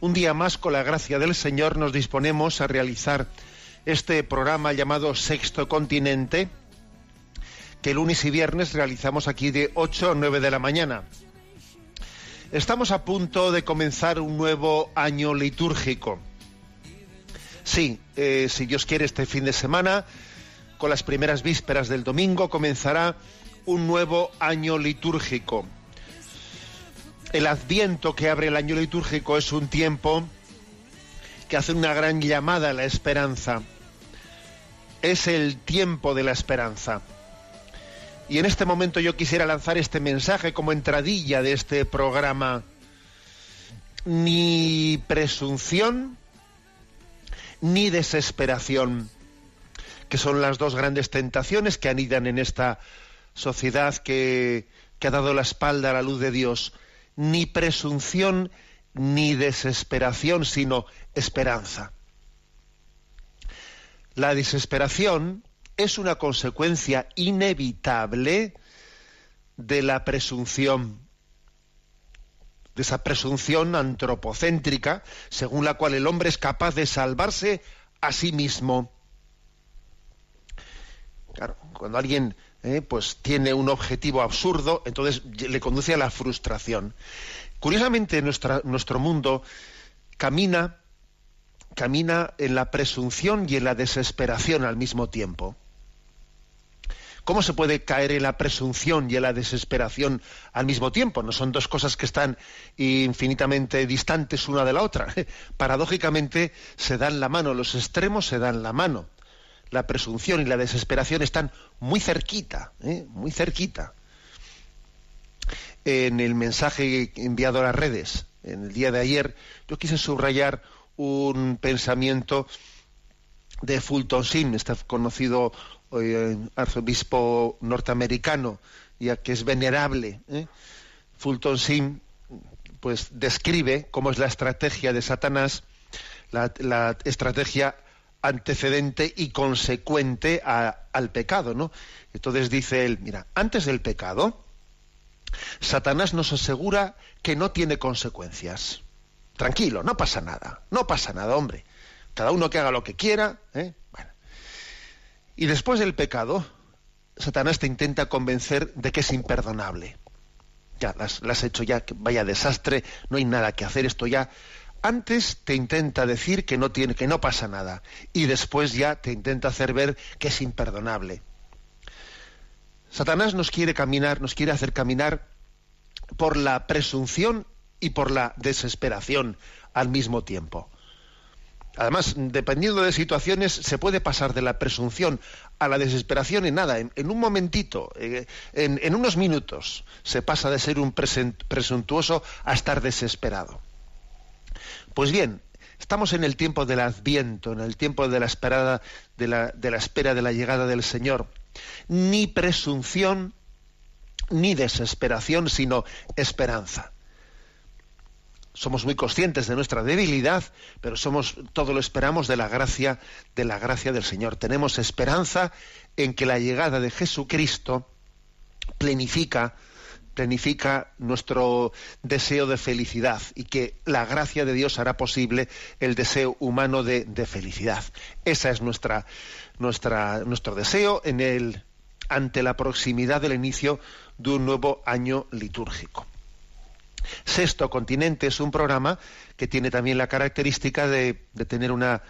Un día más, con la gracia del Señor, nos disponemos a realizar este programa llamado Sexto Continente, que lunes y viernes realizamos aquí de 8 a 9 de la mañana. Estamos a punto de comenzar un nuevo año litúrgico. Sí, eh, si Dios quiere, este fin de semana, con las primeras vísperas del domingo, comenzará un nuevo año litúrgico. El adviento que abre el año litúrgico es un tiempo que hace una gran llamada a la esperanza. Es el tiempo de la esperanza. Y en este momento yo quisiera lanzar este mensaje como entradilla de este programa. Ni presunción ni desesperación, que son las dos grandes tentaciones que anidan en esta sociedad que, que ha dado la espalda a la luz de Dios. Ni presunción ni desesperación, sino esperanza. La desesperación es una consecuencia inevitable de la presunción, de esa presunción antropocéntrica, según la cual el hombre es capaz de salvarse a sí mismo. Claro, cuando alguien eh, pues tiene un objetivo absurdo, entonces le conduce a la frustración. Curiosamente, nuestro mundo camina, camina en la presunción y en la desesperación al mismo tiempo. ¿Cómo se puede caer en la presunción y en la desesperación al mismo tiempo? No son dos cosas que están infinitamente distantes una de la otra. Paradójicamente se dan la mano, los extremos se dan la mano. La presunción y la desesperación están muy cerquita, ¿eh? muy cerquita. En el mensaje enviado a las redes, en el día de ayer, yo quise subrayar un pensamiento de Fulton Sheen, este conocido eh, arzobispo norteamericano, ya que es venerable. ¿eh? Fulton Sheen pues describe cómo es la estrategia de Satanás, la, la estrategia antecedente y consecuente a- al pecado, ¿no? Entonces dice él, mira, antes del pecado, Satanás nos asegura que no tiene consecuencias. Tranquilo, no pasa nada, no pasa nada, hombre. Cada uno que haga lo que quiera, ¿eh? Y después del pecado, Satanás te intenta convencer de que es imperdonable. Ya, las, has hecho ya, vaya desastre, no hay nada que hacer, esto ya. Antes te intenta decir que no tiene, que no pasa nada, y después ya te intenta hacer ver que es imperdonable. Satanás nos quiere caminar, nos quiere hacer caminar por la presunción y por la desesperación al mismo tiempo. Además, dependiendo de situaciones, se puede pasar de la presunción a la desesperación en nada, en, un momentito, eh, en, unos minutos, se pasa de ser un presuntuoso a estar desesperado. Pues bien, estamos en el tiempo del Adviento, en el tiempo de la esperada, de la, de la espera de la llegada del Señor. Ni presunción ni desesperación, sino esperanza. Somos muy conscientes de nuestra debilidad, pero somos todo lo esperamos de la gracia de la gracia del Señor. Tenemos esperanza en que la llegada de Jesucristo planifica planifica nuestro deseo de felicidad y que la gracia de Dios hará posible el deseo humano de, de felicidad. Esa es nuestra, nuestra, nuestro deseo en el, ante la proximidad del inicio de un nuevo año litúrgico. Sexto Continente es un programa que tiene también la característica de, tener una,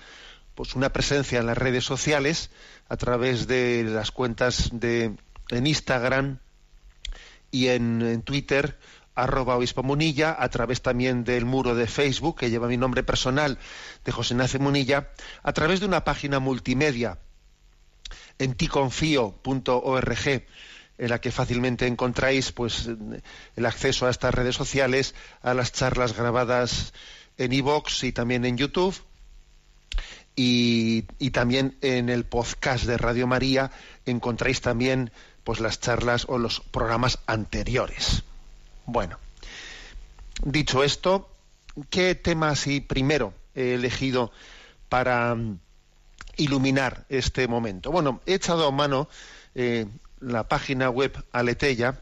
pues una presencia en las redes sociales a través de las cuentas de en Instagram y en, Twitter arroba obispo Munilla, a través también del muro de Facebook, que lleva mi nombre personal, de José Nace Munilla, a través de una página multimedia en ticonfío.org, en la que fácilmente encontráis pues el acceso a estas redes sociales, a las charlas grabadas en iVoox y también en YouTube. Y, y, también en el podcast de Radio María encontráis también pues las charlas o los programas anteriores. Bueno, dicho esto, ¿qué tema así primero he elegido para mm, iluminar este momento? Bueno, he echado a mano eh, la página web Aleteya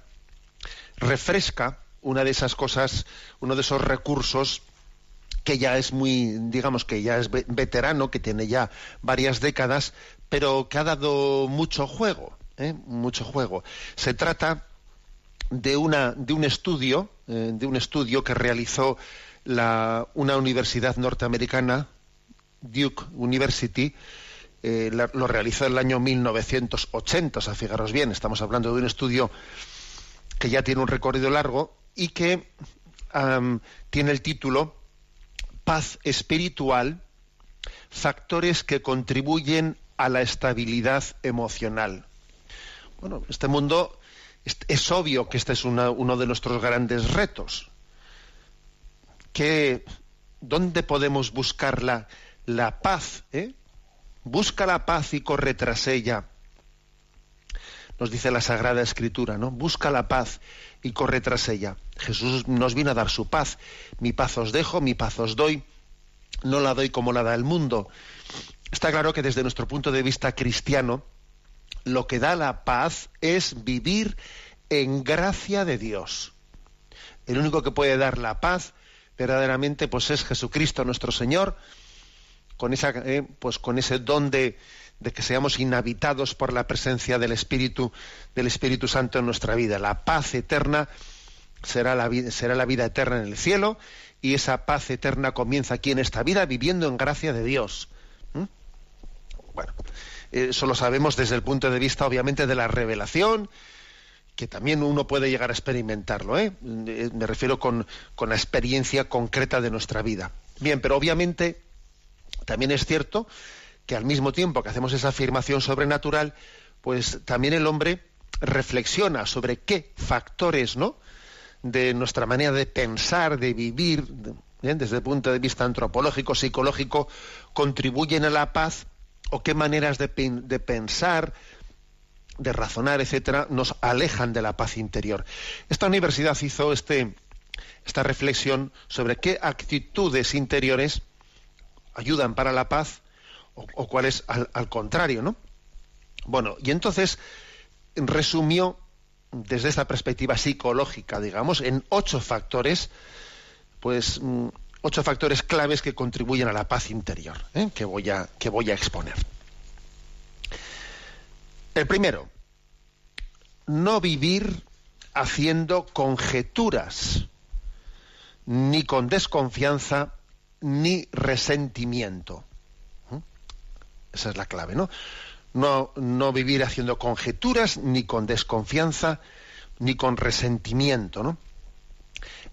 refresca una de esas cosas, uno de esos recursos que ya es muy, digamos que ya es veterano, que tiene ya varias décadas, pero que ha dado mucho juego, ¿eh? mucho juego. Se trata de una de un estudio, eh, de un estudio que realizó la, una universidad norteamericana, Duke University, eh, lo realizó en el año 1980, o sea, fijaros bien, estamos hablando de un estudio que ya tiene un recorrido largo y que tiene el título Paz espiritual, factores que contribuyen a la estabilidad emocional. Bueno, este mundo es, obvio que este es uno de nuestros grandes retos. ¿Dónde podemos buscar la, la paz? Eh? Busca la paz y corre tras ella. Nos dice la Sagrada Escritura, ¿no? Busca la paz y corre tras ella. Jesús nos vino a dar su paz. Mi paz os dejo, mi paz os doy. No la doy como la da el mundo. Está claro que desde nuestro punto de vista cristiano, lo que da la paz es vivir en gracia de Dios. El único que puede dar la paz verdaderamente pues es Jesucristo nuestro Señor con, esa, eh, pues con ese don de, que seamos inhabitados por la presencia del Espíritu, del Espíritu Santo en nuestra vida. La paz eterna será la, será la vida eterna en el cielo y esa paz eterna comienza aquí en esta vida viviendo en gracia de Dios. ¿Mm? Bueno, eso lo sabemos desde el punto de vista, obviamente, de la revelación, que también uno puede llegar a experimentarlo. ¿eh? Me refiero con, con la experiencia concreta de nuestra vida. Bien, pero obviamente también es cierto que al mismo tiempo que hacemos esa afirmación sobrenatural, pues también el hombre reflexiona sobre qué factores, ¿no? de nuestra manera de pensar, de vivir, desde el punto de vista antropológico, psicológico, contribuyen a la paz o qué maneras de, de pensar, de razonar, etcétera, nos alejan de la paz interior. Esta universidad hizo este, esta reflexión sobre qué actitudes interiores ayudan para la paz o, cuáles al, al, contrario, ¿no? Bueno, y entonces resumió desde esta perspectiva psicológica, digamos, en ocho factores, pues mm, ocho factores claves que contribuyen a la paz interior, ¿eh? que, voy a, que voy a exponer. El primero, no vivir haciendo conjeturas, ni con desconfianza, ni resentimiento. ¿Mm? Esa es la clave, ¿no? No, no vivir haciendo conjeturas, ni con desconfianza, ni con resentimiento, ¿no?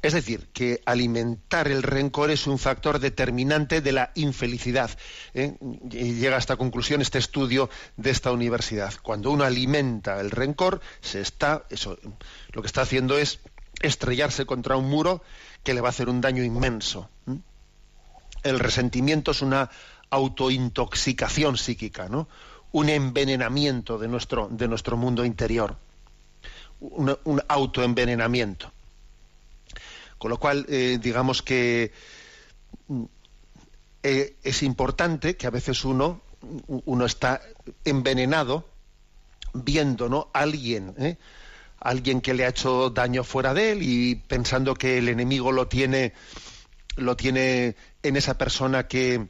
Es decir, que alimentar el rencor es un factor determinante de la infelicidad. ¿eh? Y llega a esta conclusión este estudio de esta universidad. Cuando uno alimenta el rencor, se está, lo que está haciendo es estrellarse contra un muro que le va a hacer un daño inmenso el resentimiento es una autointoxicación psíquica, ¿no? un envenenamiento de nuestro, de nuestro mundo interior, un, autoenvenenamiento. Con lo cual, eh, digamos que mm, eh, es importante que a veces uno, uno está envenenado viendo ¿no? alguien, ¿eh? alguien que le ha hecho daño fuera de él y pensando que el enemigo lo tiene, lo tiene en esa persona que,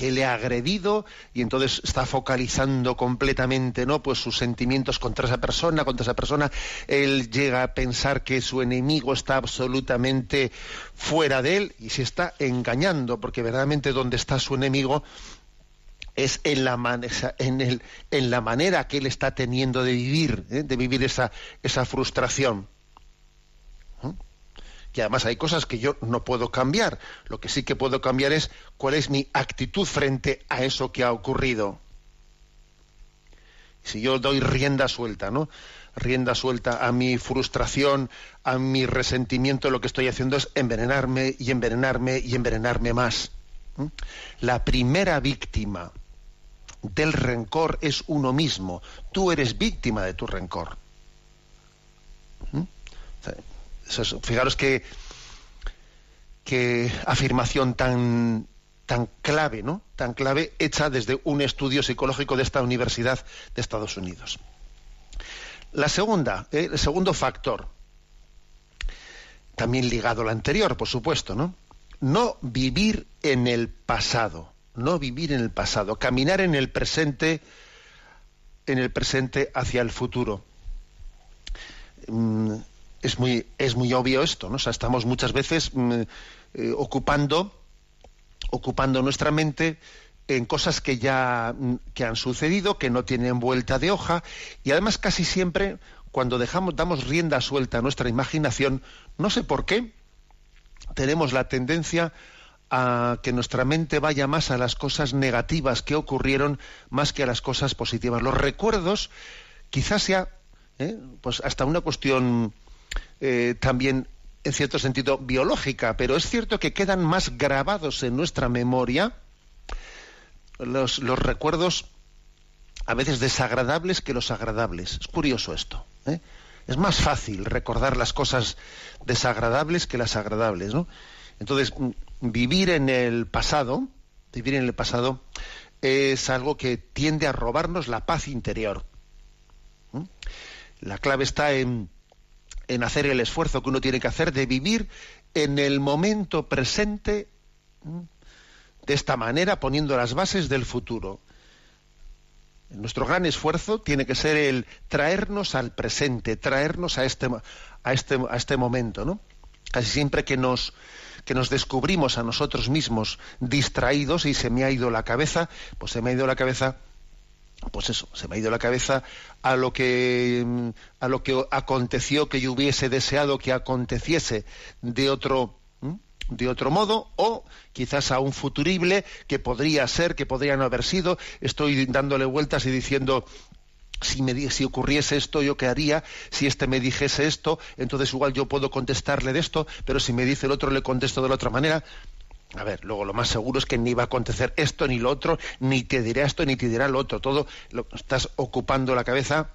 que le ha agredido y entonces está focalizando completamente no pues sus sentimientos contra esa persona contra esa persona él llega a pensar que su enemigo está absolutamente fuera de él y se está engañando porque verdaderamente donde está su enemigo es en la, en, el, en la manera que él está teniendo de vivir, ¿eh? de vivir esa, esa frustración. Que además hay cosas que yo no puedo cambiar. Lo que sí que puedo cambiar es cuál es mi actitud frente a eso que ha ocurrido. Si yo doy rienda suelta, ¿no? Rienda suelta a mi frustración, a mi resentimiento, lo que estoy haciendo es envenenarme y envenenarme y envenenarme más. La primera víctima del rencor es uno mismo. Tú eres víctima de tu rencor. Fijaros que, qué afirmación tan, tan clave, ¿no? Tan clave hecha desde un estudio psicológico de esta Universidad de Estados Unidos. La segunda, eh, el segundo factor, también ligado al anterior, por supuesto, ¿no? No vivir en el pasado no vivir en el pasado, caminar en el presente, en el presente hacia el futuro. Es muy, es muy obvio esto, ¿no? estamos muchas veces mm, eh, ocupando, ocupando nuestra mente en cosas que ya mm, que han sucedido, que no tienen vuelta de hoja, y además casi siempre, cuando dejamos, damos rienda suelta a nuestra imaginación, no sé por qué, tenemos la tendencia a que nuestra mente vaya más a las cosas negativas que ocurrieron más que a las cosas positivas. Los recuerdos quizás sea ¿eh? pues hasta una cuestión eh, también en cierto sentido biológica, pero es cierto que quedan más grabados en nuestra memoria los, los recuerdos a veces desagradables que los agradables. Es curioso esto. ¿eh? Es más fácil recordar las cosas desagradables que las agradables, ¿no? Entonces, vivir en el pasado, vivir en el pasado es algo que tiende a robarnos la paz interior. La clave está en, en, hacer el esfuerzo que uno tiene que hacer de vivir en el momento presente de esta manera, poniendo las bases del futuro. Nuestro gran esfuerzo tiene que ser el traernos al presente, traernos a este, a este, a este momento, ¿no? Casi siempre que nos, que nos descubrimos a nosotros mismos distraídos y se me ha ido la cabeza, pues se me ha ido la cabeza pues eso, se me ha ido la cabeza a lo que a lo que aconteció que yo hubiese deseado que aconteciese de otro de otro modo o quizás a un futurible que podría ser, que podría no haber sido. Estoy dándole vueltas y diciendo si, me, si ocurriese esto, yo qué haría, si este me dijese esto, entonces igual yo puedo contestarle de esto, pero si me dice el otro le contesto de la otra manera. A ver, luego lo más seguro es que ni va a acontecer esto ni lo otro, ni te dirá esto ni te dirá lo otro. Todo lo, estás ocupando la cabeza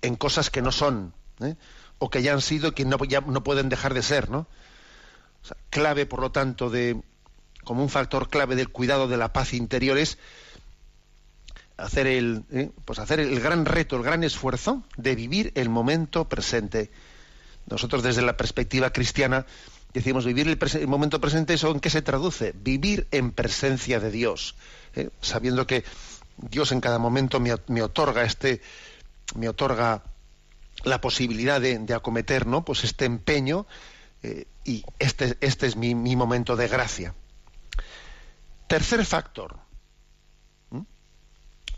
en cosas que no son, ¿eh? o que ya han sido y que no, ya no pueden dejar de ser, ¿no? clave, por lo tanto, de como un factor clave del cuidado de la paz interior es hacer el, ¿eh? pues hacer el gran reto, el gran esfuerzo de vivir el momento presente. Nosotros desde la perspectiva cristiana decimos vivir el, momento presente, ¿eso en qué se traduce? Vivir en presencia de Dios, ¿eh? sabiendo que Dios en cada momento me, otorga este, me otorga la posibilidad de, acometer, ¿no? Pues este empeño eh, y este, este es mi momento de gracia. Tercer factor,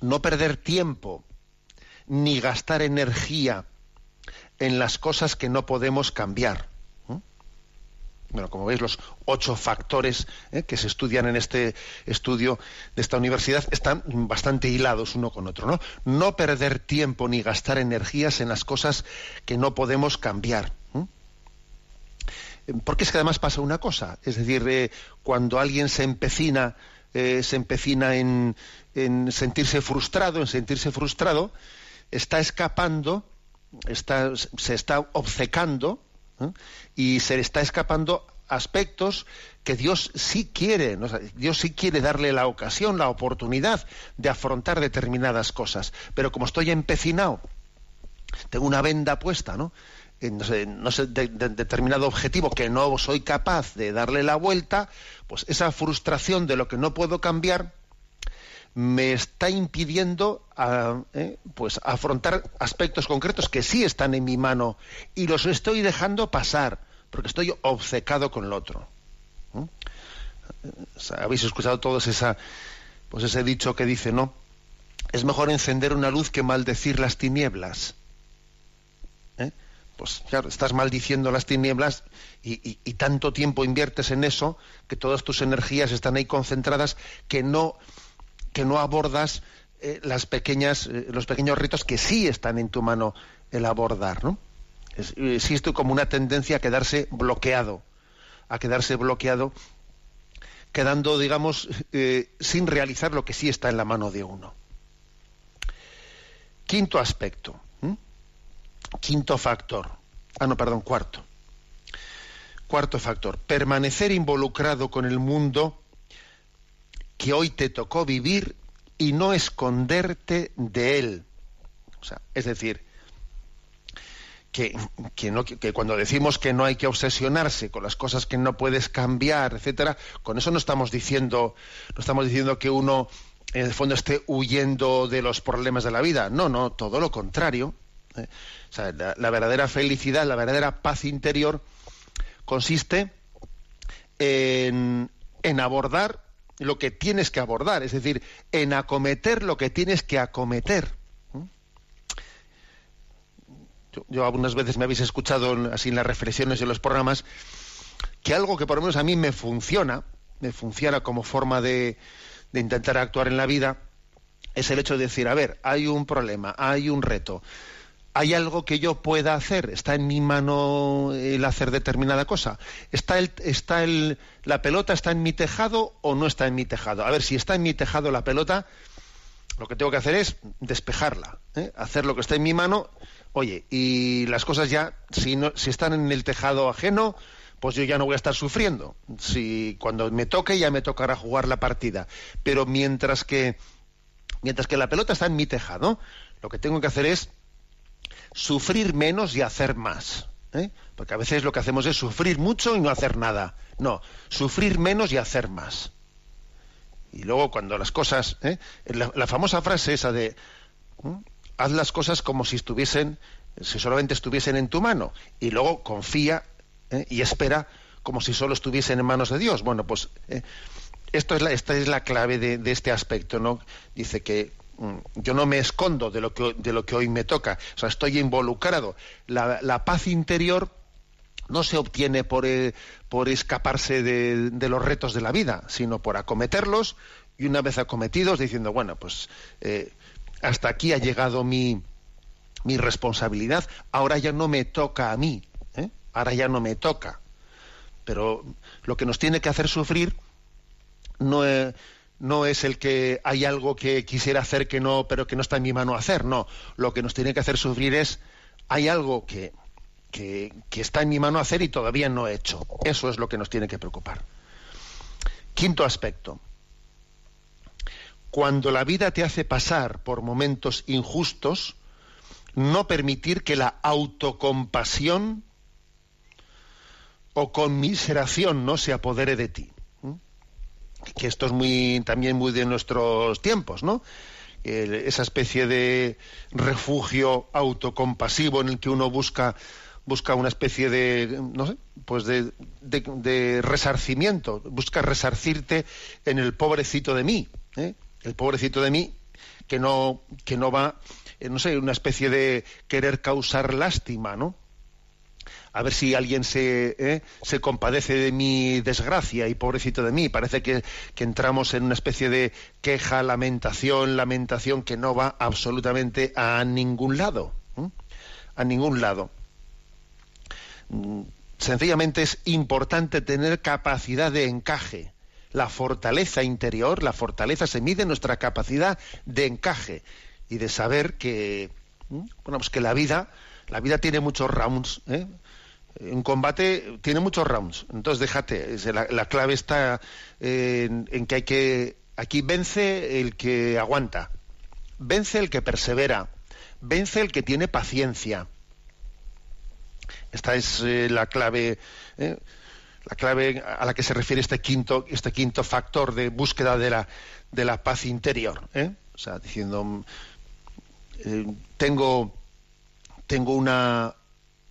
no perder tiempo ni gastar energía en las cosas que no podemos cambiar. Bueno, como veis, los ocho factores ¿eh? que se estudian en este estudio de esta universidad están bastante hilados uno con otro. No, no perder tiempo ni gastar energías en las cosas que no podemos cambiar. Porque es que además pasa una cosa, es decir, eh, cuando alguien se empecina, eh, se empecina en, en sentirse frustrado, en sentirse frustrado, está escapando, está, se está obcecando ¿eh? y se le está escapando aspectos que Dios sí quiere, Dios sí quiere darle la ocasión, la oportunidad de afrontar determinadas cosas. Pero como estoy empecinado, tengo una venda puesta, ¿no? sé, no sé de, determinado objetivo que no soy capaz de darle la vuelta, pues esa frustración de lo que no puedo cambiar me está impidiendo eh, pues afrontar aspectos concretos que sí están en mi mano y los estoy dejando pasar porque estoy obcecado con el otro. Habéis escuchado todos esa, pues ese dicho que dice, ¿no? Es mejor encender una luz que maldecir las tinieblas. ¿Eh? Pues claro, estás maldiciendo las tinieblas y, tanto tiempo inviertes en eso que todas tus energías están ahí concentradas que no, que no abordas eh, las pequeñas, eh, los pequeños ritos que sí están en tu mano el abordar, ¿no? existe como una tendencia a quedarse bloqueado, a quedarse bloqueado, quedando, digamos, eh, sin realizar lo que sí está en la mano de uno. Quinto aspecto, quinto factor, ah, no, perdón, cuarto. Cuarto factor, permanecer involucrado con el mundo que hoy te tocó vivir y no esconderte de él. O sea, es decir, que, cuando decimos que no hay que obsesionarse con las cosas que no puedes cambiar, etcétera, con eso no estamos diciendo, no estamos diciendo que uno en el fondo esté huyendo de los problemas de la vida. No, no, todo lo contrario. ¿eh? la, verdadera felicidad, la verdadera paz interior consiste en abordar lo que tienes que abordar, es decir, en acometer lo que tienes que acometer. yo, algunas veces me habéis escuchado así en las reflexiones y en los programas, que algo que por lo menos a mí me funciona, me funciona como forma de, de intentar actuar en la vida, es el hecho de decir, a ver, hay un problema, hay un reto, hay algo que yo pueda hacer, está en mi mano el hacer determinada cosa, está el, está el, la pelota está en mi tejado o no está en mi tejado. A ver, si está en mi tejado la pelota, lo que tengo que hacer es despejarla, ¿eh? hacer lo que está en mi mano Oye, y las cosas ya, si, si están en el tejado ajeno, pues yo ya no voy a estar sufriendo. Si cuando me toque ya me tocará jugar la partida. Pero mientras que mientras que la pelota está en mi tejado, lo que tengo que hacer es sufrir menos y hacer más. ¿eh? Porque a veces lo que hacemos es sufrir mucho y no hacer nada. No, sufrir menos y hacer más. Y luego cuando las cosas, ¿eh? la, famosa frase esa de haz las cosas como si estuviesen, si solamente estuviesen en tu mano, y luego confía ¿eh? y espera como si solo estuviesen en manos de Dios. Bueno, pues eh, esto es la, esta es la clave de, este aspecto, ¿no? Dice que yo no me escondo de lo que de lo que hoy me toca, o sea, estoy involucrado. La, paz interior no se obtiene por, eh, por escaparse de, de, los retos de la vida, sino por acometerlos y una vez acometidos diciendo, bueno, pues hasta aquí ha llegado mi, mi responsabilidad, ahora ya no me toca a mí, ¿eh? ahora ya no me toca. Pero lo que nos tiene que hacer sufrir no es, no es el que hay algo que quisiera hacer que no, pero que no está en mi mano hacer, no. Lo que nos tiene que hacer sufrir es hay algo que, que, que está en mi mano hacer y todavía no he hecho. Eso es lo que nos tiene que preocupar. Quinto aspecto cuando la vida te hace pasar por momentos injustos, no permitir que la autocompasión o conmiseración no se apodere de ti. Que esto es muy también muy de nuestros tiempos, ¿no? esa especie de refugio autocompasivo en el que uno busca busca una especie de no sé pues de, de resarcimiento busca resarcirte en el pobrecito de mí ¿eh? el pobrecito de mí, que no, que no va, eh, no sé, una especie de querer causar lástima, ¿no? A ver si alguien se, eh, se compadece de mi desgracia y pobrecito de mí. Parece que, entramos en una especie de queja, lamentación, lamentación que no va absolutamente a ningún lado. A ningún lado. Sencillamente es importante tener capacidad de encaje la fortaleza interior, la fortaleza se mide en nuestra capacidad de encaje y de saber que, bueno, pues que la vida, la vida tiene muchos rounds, ¿eh? Un combate tiene muchos rounds, entonces déjate, la, clave está en, en, que hay que, aquí vence el que aguanta, vence el que persevera, vence el que tiene paciencia. Esta es eh, la clave, eh, la clave a la que se refiere este quinto, este quinto factor de búsqueda de la, de la paz interior. ¿eh? O sea, diciendo, tengo, tengo una,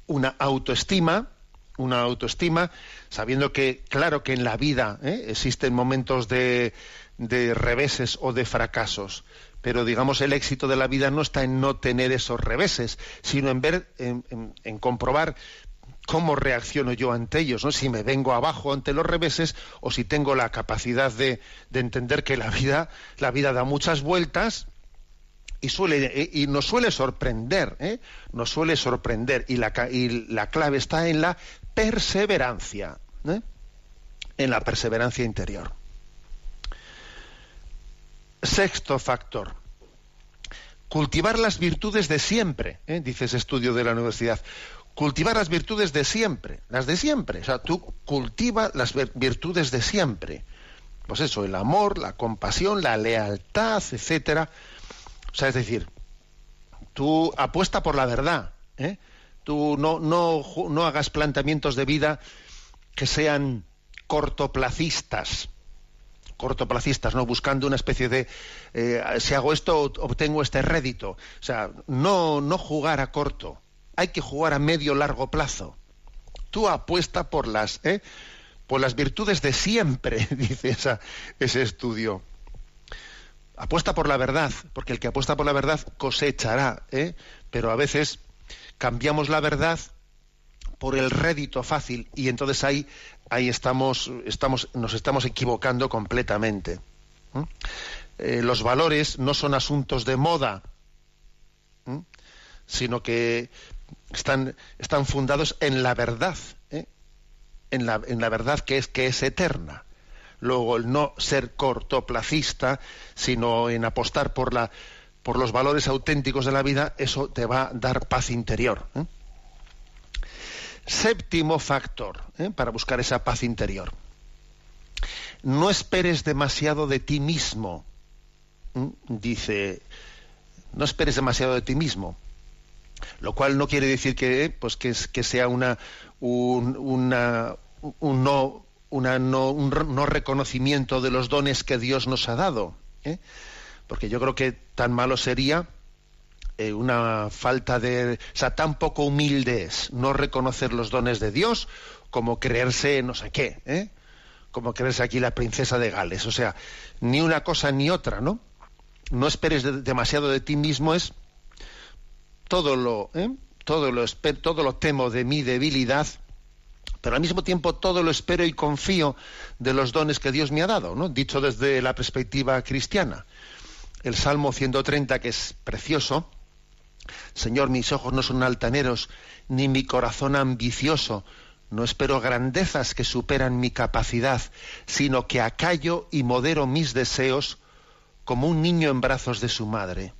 una autoestima, una autoestima, sabiendo que, claro que en la vida existen momentos de, de reveses o de fracasos, pero digamos el éxito de la vida no está en no tener esos reveses, sino en ver, en, comprobar cómo reacciono yo ante ellos, ¿no? Si me vengo abajo ante los reveses o si tengo la capacidad de, entender que la vida, la vida da muchas vueltas y suele y nos suele sorprender, ¿eh? nos suele sorprender y la, y la clave está en la perseverancia, ¿eh? en la perseverancia interior. Sexto factor. Cultivar las virtudes de siempre, ¿eh? dice ese estudio de la universidad. Cultivar las virtudes de siempre, las de siempre. O sea, tú cultiva las virtudes de siempre. Pues eso, el amor, la compasión, la lealtad, etcétera. O sea, es decir, tú apuesta por la verdad. ¿eh? Tú no, no, no hagas planteamientos de vida que sean cortoplacistas cortoplacistas, ¿no? Buscando una especie de eh, si hago esto obtengo este rédito. O sea, no, no jugar a corto. Hay que jugar a medio largo plazo. Tú apuesta por las, ¿eh? por las virtudes de siempre, dice esa, ese estudio. Apuesta por la verdad, porque el que apuesta por la verdad cosechará, ¿eh? pero a veces cambiamos la verdad por el rédito fácil y entonces ahí estamos nos estamos equivocando completamente. Eh, los valores no son asuntos de moda, sino que están, están fundados en la verdad, ¿eh? en, la, en la verdad que es que es eterna. Luego el no ser cortoplacista, sino en apostar por la por los valores auténticos de la vida, eso te va a dar paz interior. ¿eh? Séptimo factor ¿eh? para buscar esa paz interior. No esperes demasiado de ti mismo. Dice, no esperes demasiado de ti mismo. Lo cual no quiere decir que, pues que, sea una, un, un no, una no, un no reconocimiento de los dones que Dios nos ha dado. ¿eh? Porque yo creo que tan malo sería eh, una falta de... O sea, tan poco humilde es no reconocer los dones de Dios como creerse no sé qué, ¿eh? como creerse aquí la princesa de Gales. O sea, ni una cosa ni otra, ¿no? No esperes demasiado de ti mismo, es todo lo, ¿eh? todo lo, todo lo temo de mi debilidad, pero al mismo tiempo todo lo espero y confío de los dones que Dios me ha dado, ¿no? Dicho desde la perspectiva cristiana. El Salmo 130, que es precioso, Señor, mis ojos no son altaneros, ni mi corazón ambicioso. No espero grandezas que superan mi capacidad, sino que acallo y modero mis deseos como un niño en brazos de su madre.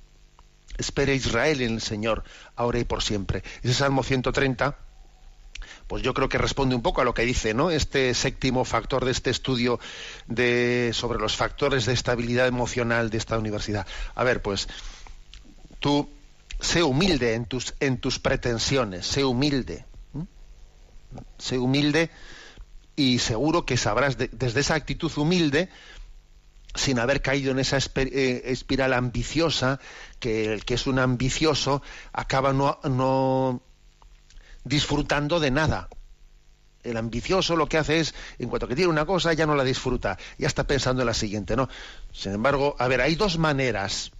Espere Israel en el Señor, ahora y por siempre. Ese Salmo 130, pues yo creo que responde un poco a lo que dice, ¿no? Este séptimo factor de este estudio de, sobre los factores de estabilidad emocional de esta universidad. A ver, pues tú sé humilde en tus, en tus pretensiones, sé humilde. Sé humilde y seguro que sabrás desde esa actitud humilde, sin haber caído en esa eh, espiral ambiciosa, que el que es un ambicioso acaba no, no disfrutando de nada. El ambicioso lo que hace es, en cuanto que tiene una cosa, ya no la disfruta, ya está pensando en la siguiente, ¿no? Sin embargo, a ver, hay dos maneras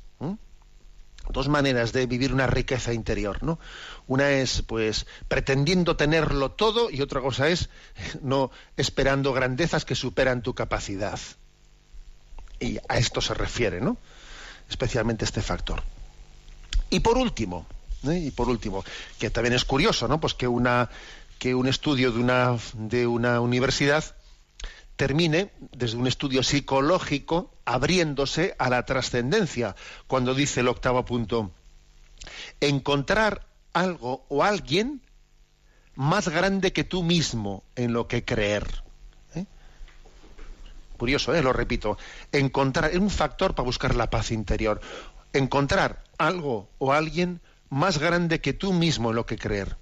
dos maneras de vivir una riqueza interior, ¿no? Una es, pues, pretendiendo tenerlo todo y otra cosa es no esperando grandezas que superan tu capacidad. Y a esto se refiere, ¿no? Especialmente este factor. Y por último, y por último, que también es curioso, ¿no? Pues que una que un estudio de una de una universidad termine desde un estudio psicológico abriéndose a la trascendencia, cuando dice el octavo punto, encontrar algo o alguien más grande que tú mismo en lo que creer. ¿Eh? Curioso, ¿eh? lo repito, encontrar un factor para buscar la paz interior, encontrar algo o alguien más grande que tú mismo en lo que creer.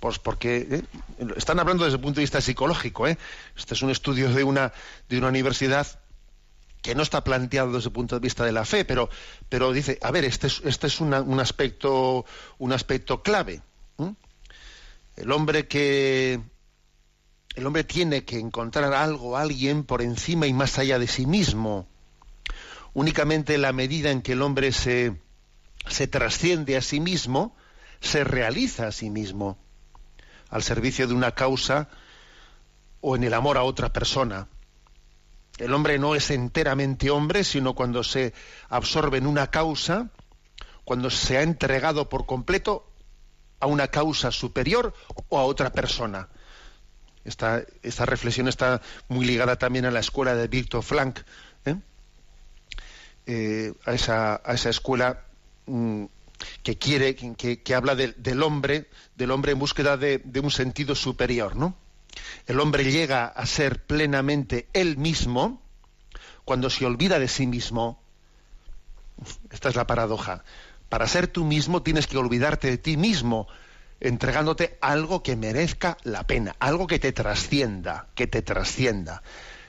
Pues porque ¿eh? están hablando desde el punto de vista psicológico. ¿eh? Este es un estudio de una, de una universidad que no está planteado desde el punto de vista de la fe, pero, pero dice, a ver, este es, este es un aspecto, un aspecto clave. El hombre que el hombre tiene que encontrar algo, alguien por encima y más allá de sí mismo. Únicamente en la medida en que el hombre se, se trasciende a sí mismo, se realiza a sí mismo al servicio de una causa o en el amor a otra persona. El hombre no es enteramente hombre, sino cuando se absorbe en una causa, cuando se ha entregado por completo a una causa superior o a otra persona. Esta, esta reflexión está muy ligada también a la escuela de Víctor Frank, ¿eh? Eh, a, esa, a, esa, escuela mm, que quiere, que, habla del hombre, del hombre en búsqueda de, un sentido superior, ¿no? El hombre llega a ser plenamente él mismo cuando se olvida de sí mismo. Esta es la paradoja. Para ser tú mismo tienes que olvidarte de ti mismo, entregándote algo que merezca la pena, algo que te trascienda, que te trascienda,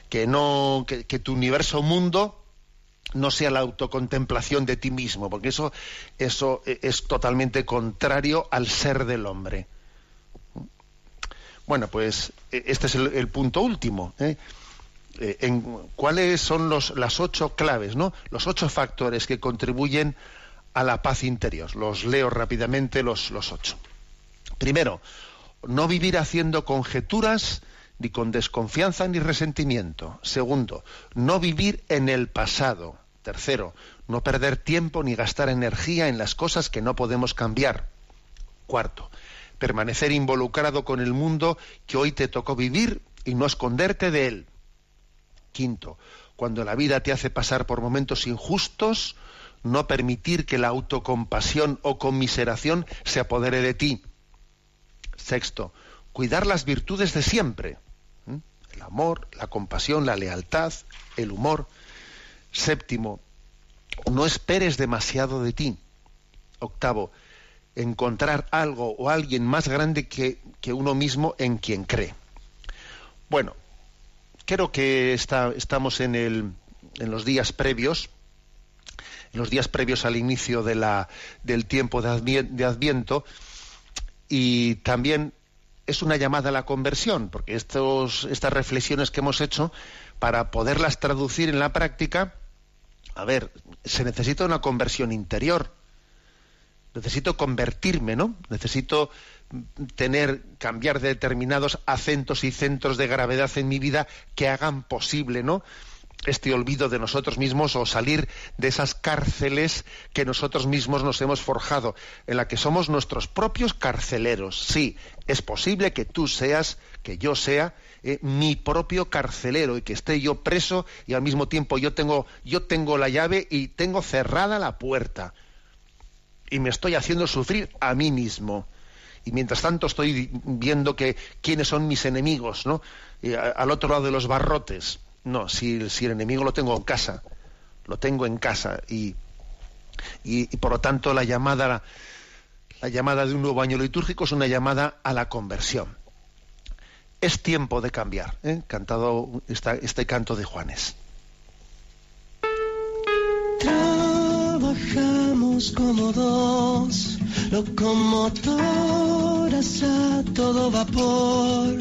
que no, que, que tu universo mundo no sea la autocontemplación de ti mismo, porque eso, eso es totalmente contrario al ser del hombre. Bueno, pues e, este es el, punto último. ¿eh? Eh, en, ¿Cuáles son los, las ocho claves, ¿no? los ocho factores que contribuyen a la paz interior? Los leo rápidamente los, los ocho. Primero, no vivir haciendo conjeturas ni con desconfianza ni resentimiento. Segundo, no vivir en el pasado. Tercero, no perder tiempo ni gastar energía en las cosas que no podemos cambiar. Cuarto, permanecer involucrado con el mundo que hoy te tocó vivir y no esconderte de él. Quinto, cuando la vida te hace pasar por momentos injustos, no permitir que la autocompasión o conmiseración se apodere de ti. Sexto, cuidar las virtudes de siempre. El amor, la compasión, la lealtad, el humor. Séptimo, no esperes demasiado de ti. Octavo, encontrar algo o alguien más grande que, uno mismo en quien cree. Bueno, creo que estamos en, el, en los días previos, en los días previos al inicio de la, del tiempo de, de Adviento, y también es una llamada a la conversión, porque estos, estas reflexiones que hemos hecho, para poderlas traducir en la práctica, a ver, se necesita una conversión interior. Necesito convertirme, ¿no? Necesito tener, cambiar determinados acentos y centros de gravedad en mi vida que hagan posible, ¿no? Este olvido de nosotros mismos o salir de esas cárceles que nosotros mismos nos hemos forjado, en la que somos nuestros propios carceleros. Sí, es posible que tú seas, que yo sea eh, mi propio carcelero y que esté yo preso y al mismo tiempo yo tengo, yo tengo la llave y tengo cerrada la puerta y me estoy haciendo sufrir a mí mismo. Y mientras tanto estoy viendo que quiénes son mis enemigos, ¿no? al otro lado de los barrotes no, si, el enemigo lo tengo en casa, lo tengo en casa y, y, por lo tanto la llamada, la llamada de un nuevo año litúrgico es una llamada a la conversión. Es tiempo de cambiar, ¿eh? cantado este canto de Juanes. Trabajamos como dos locomotoras a todo vapor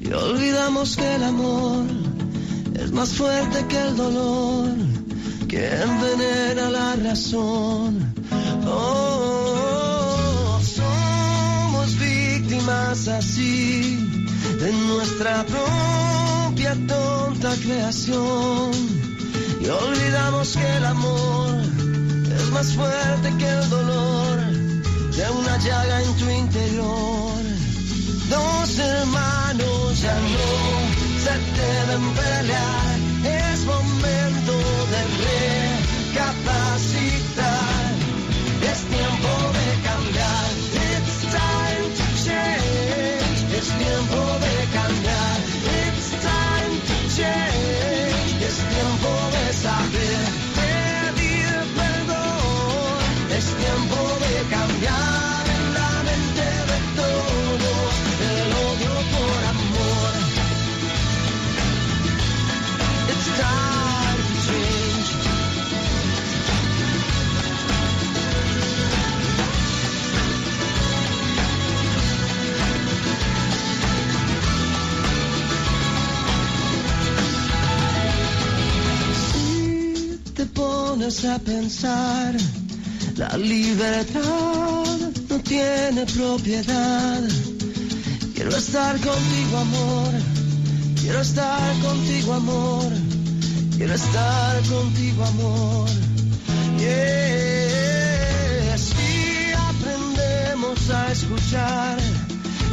y olvidamos que el amor es más fuerte que el dolor que envenena la razón. Oh, somos víctimas así de nuestra propia tonta creación y olvidamos que el amor es más fuerte que el dolor de una llaga en tu interior. Dos hermanos ya no deben pelear. Es momento de recapacitar. Es tiempo de cambiar. It's time to change. Es tiempo de cambiar. It's time to change. Es tiempo de saber pones a pensar, la libertad no tiene propiedad. Quiero estar contigo, amor. Quiero estar contigo, amor. Quiero estar contigo, amor. Yeah. Si aprendemos a escuchar,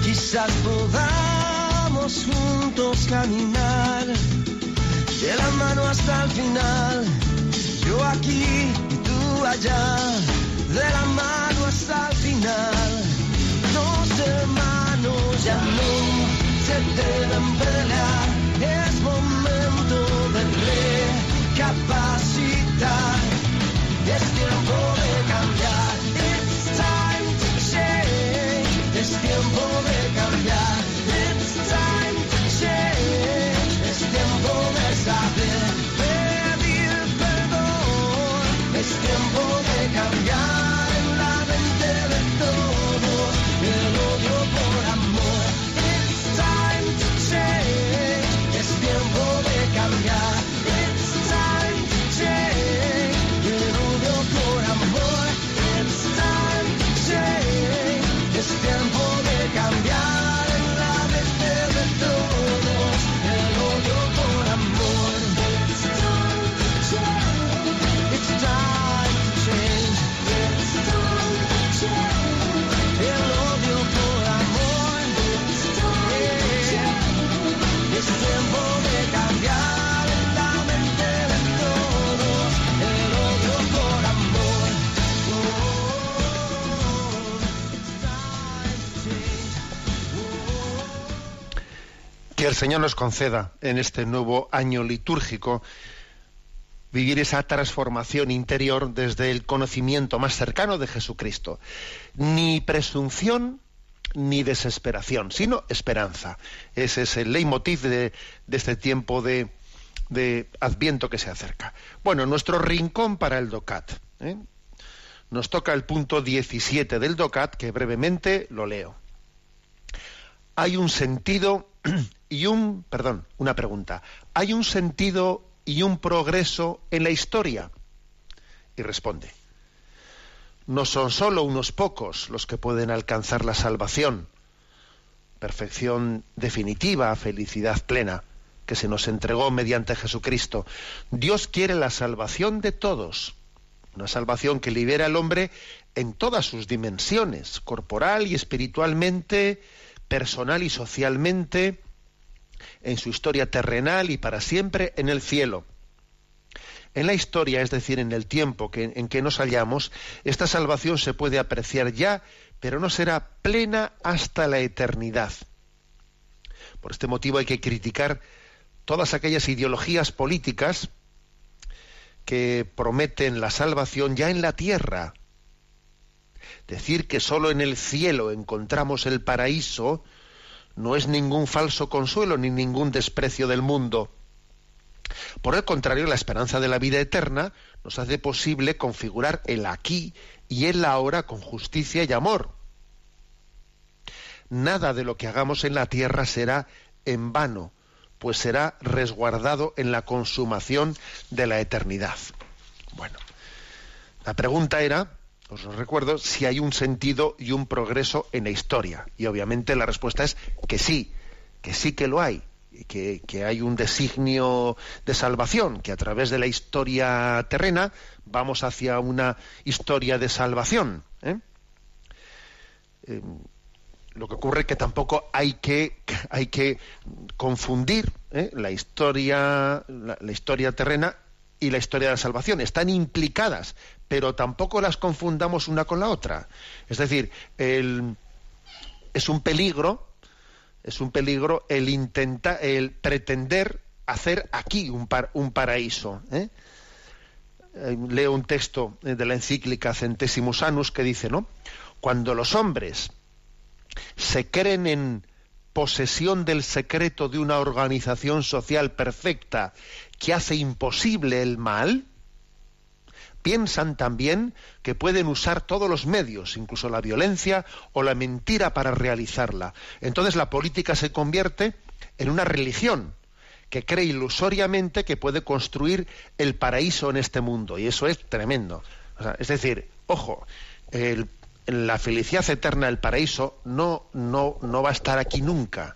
quizás podamos juntos caminar de la mano hasta el final. Aquí y tú allá, de la mano hasta el final. Dos hermanos ya no se deben pelear. Es momento de recapacitar. Es tiempo de cambiar. It's time to change. Es tiempo de el Señor nos conceda en este nuevo año litúrgico vivir esa transformación interior desde el conocimiento más cercano de Jesucristo. Ni presunción ni desesperación, sino esperanza. Ese es el leitmotiv de, este tiempo de, de Adviento que se acerca. Bueno, nuestro rincón para el DOCAT. ¿eh? Nos toca el punto 17 del DOCAT, que brevemente lo leo. Hay un sentido y un, perdón, una pregunta. ¿Hay un sentido y un progreso en la historia? Y responde, no son solo unos pocos los que pueden alcanzar la salvación, perfección definitiva, felicidad plena, que se nos entregó mediante Jesucristo. Dios quiere la salvación de todos, una salvación que libera al hombre en todas sus dimensiones, corporal y espiritualmente, personal y socialmente, en su historia terrenal y para siempre en el cielo. En la historia, es decir, en el tiempo en que nos hallamos, esta salvación se puede apreciar ya, pero no será plena hasta la eternidad. Por este motivo hay que criticar todas aquellas ideologías políticas que prometen la salvación ya en la tierra. Decir que sólo en el cielo encontramos el paraíso no es ningún falso consuelo ni ningún desprecio del mundo. Por el contrario, la esperanza de la vida eterna nos hace posible configurar el aquí y el ahora con justicia y amor. Nada de lo que hagamos en la tierra será en vano, pues será resguardado en la consumación de la eternidad. Bueno, la pregunta era, os lo recuerdo, si hay un sentido y un progreso en la historia. Y obviamente la respuesta es que sí, que sí que lo hay. Que, que hay un designio de salvación, que a través de la historia terrena vamos hacia una historia de salvación. ¿eh? Eh, lo que ocurre es que tampoco hay que, hay que confundir ¿eh? la, historia, la historia terrena y la historia de la salvación. Están implicadas, pero tampoco las confundamos una con la otra. Es decir, es un peligro, es un peligro el intenta, el pretender hacer aquí un, par, un paraíso. ¿eh? Eh, Leo un texto de la encíclica Centesimus Annus que dice, ¿no? Cuando los hombres se creen en posesión del secreto de una organización social perfecta que hace imposible el mal, piensan también que pueden usar todos los medios, incluso la violencia o la mentira para realizarla. Entonces la política se convierte en una religión que cree ilusoriamente que puede construir el paraíso en este mundo. Y eso es tremendo. Es decir, ojo, la felicidad eterna, el paraíso, no, no, no va a estar aquí nunca.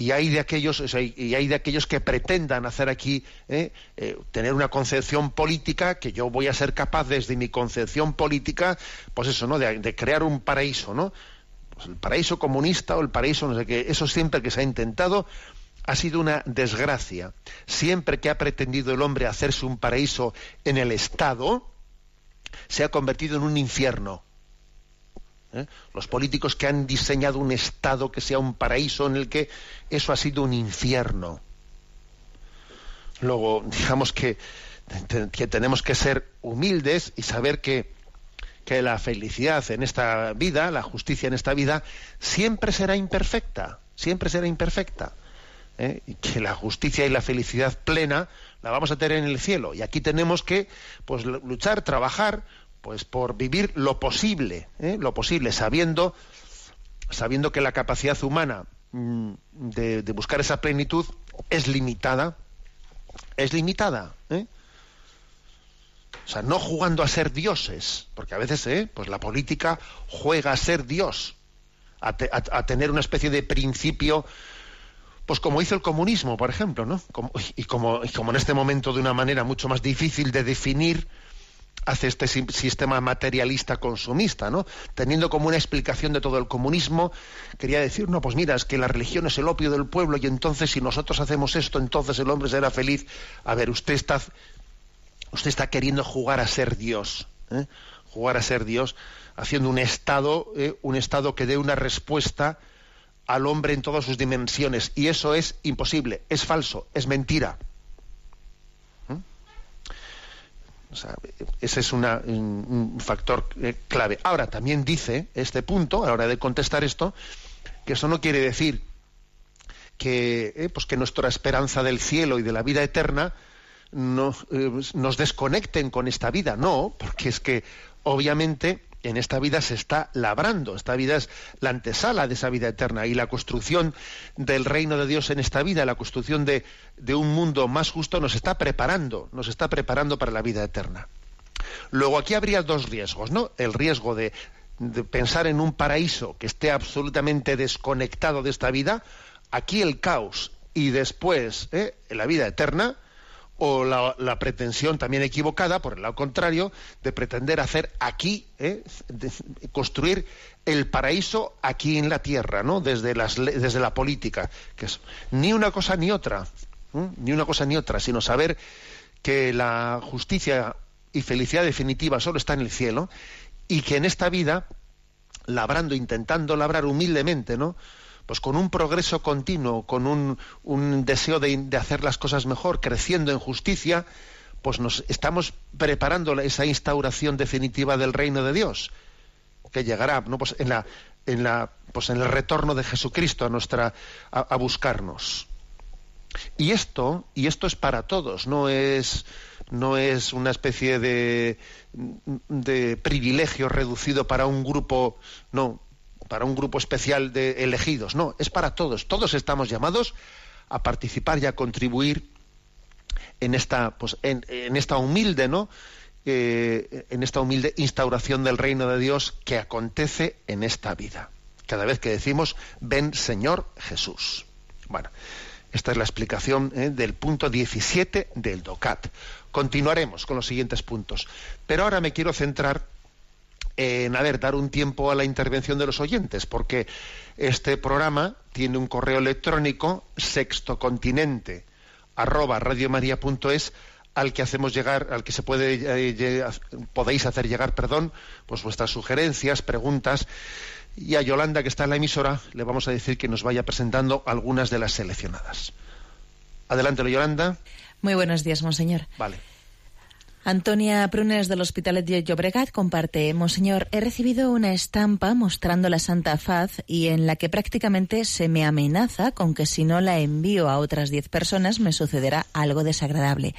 Y hay de aquellos, y hay de aquellos que pretendan hacer aquí, eh, eh, tener una concepción política que yo voy a ser capaz desde mi concepción política, pues eso, ¿no? De, de crear un paraíso, ¿no? Pues el paraíso comunista o el paraíso, no sé qué, eso siempre que se ha intentado ha sido una desgracia. Siempre que ha pretendido el hombre hacerse un paraíso en el Estado, se ha convertido en un infierno. ¿Eh? Los políticos que han diseñado un Estado que sea un paraíso en el que eso ha sido un infierno. Luego, digamos que, que tenemos que ser humildes y saber que, que la felicidad en esta vida, la justicia en esta vida, siempre será imperfecta, siempre será imperfecta. ¿eh? Y que la justicia y la felicidad plena la vamos a tener en el cielo. Y aquí tenemos que pues, luchar, trabajar, pues por vivir lo posible, ¿eh? lo posible, sabiendo, sabiendo que la capacidad humana mm, de, buscar esa plenitud es limitada, es limitada. ¿eh? O sea, no jugando a ser dioses, porque a veces ¿eh? pues la política juega a ser Dios, a, te- a tener una especie de principio, pues como hizo el comunismo, por ejemplo, ¿no? Como- y, como, y como en este momento de una manera mucho más difícil de definir, hace este sistema materialista consumista, ¿no? Teniendo como una explicación de todo el comunismo, quería decir, no, pues mira, es que la religión es el opio del pueblo y entonces si nosotros hacemos esto, entonces el hombre será feliz. A ver, usted está usted está queriendo jugar a ser Dios, ¿eh? jugar a ser Dios, haciendo un estado, ¿eh? un estado que dé una respuesta al hombre en todas sus dimensiones, y eso es imposible, es falso, es mentira. ¿Mm? O sea, ese es un, factor eh, clave. Ahora, también dice este punto, a la hora de contestar esto, que eso no quiere decir que, eh, pues que nuestra esperanza del cielo y de la vida eterna eh, nos desconecten con esta vida. No, porque es que obviamente en esta vida se está labrando, esta vida es la antesala de esa vida eterna y la construcción del reino de Dios en esta vida, la construcción de, un mundo más justo nos está preparando, nos está preparando para la vida eterna. Luego aquí habría dos riesgos, ¿no? El riesgo de, de pensar en un paraíso que esté absolutamente desconectado de esta vida, aquí el caos y después ¿eh? la vida eterna, o la, la pretensión también equivocada, por el lado contrario, de pretender hacer aquí, ¿eh? construir el paraíso aquí en la tierra, ¿no? Desde, desde la política, que es ni una cosa ni otra, ¿eh? ni una cosa ni otra, sino saber que la justicia y felicidad definitiva solo está en el cielo y que en esta vida, labrando, intentando labrar humildemente, ¿no? Pues con un progreso continuo, con un, deseo de, hacer las cosas mejor, creciendo en justicia, pues nos estamos preparando esa instauración definitiva del reino de Dios, que llegará, ¿no? Pues en la, en la, pues en el retorno de Jesucristo a nuestra, a- a buscarnos. Y esto, y esto es para todos, no es, no es una especie de, de privilegio reducido para un grupo, no, para un grupo especial de elegidos, no, es para todos. Todos estamos llamados a participar y a contribuir en esta, pues, en, en esta humilde, ¿no? Eh, en esta humilde instauración del reino de Dios que acontece en esta vida. Cada vez que decimos, ven Señor Jesús. Bueno, esta es la explicación eh, del punto 17 del DOCAT. Continuaremos con los siguientes puntos. Pero ahora me quiero centrar en, a ver, dar un tiempo a la intervención de los oyentes, porque este programa tiene un correo electrónico sextocontinente arroba radiomaria.es al que hacemos llegar, al que se puede eh, podéis hacer llegar, perdón, pues vuestras sugerencias, preguntas y a Yolanda que está en la emisora le vamos a decir que nos vaya presentando algunas de las seleccionadas. Adelante, Yolanda. Muy buenos días, monseñor. Vale. Antonia Prunes del Hospitalet de Llobregat comparte, Monseñor, he recibido una estampa mostrando la Santa Faz y en la que prácticamente se me amenaza con que si no la envío a otras diez personas me sucederá algo desagradable.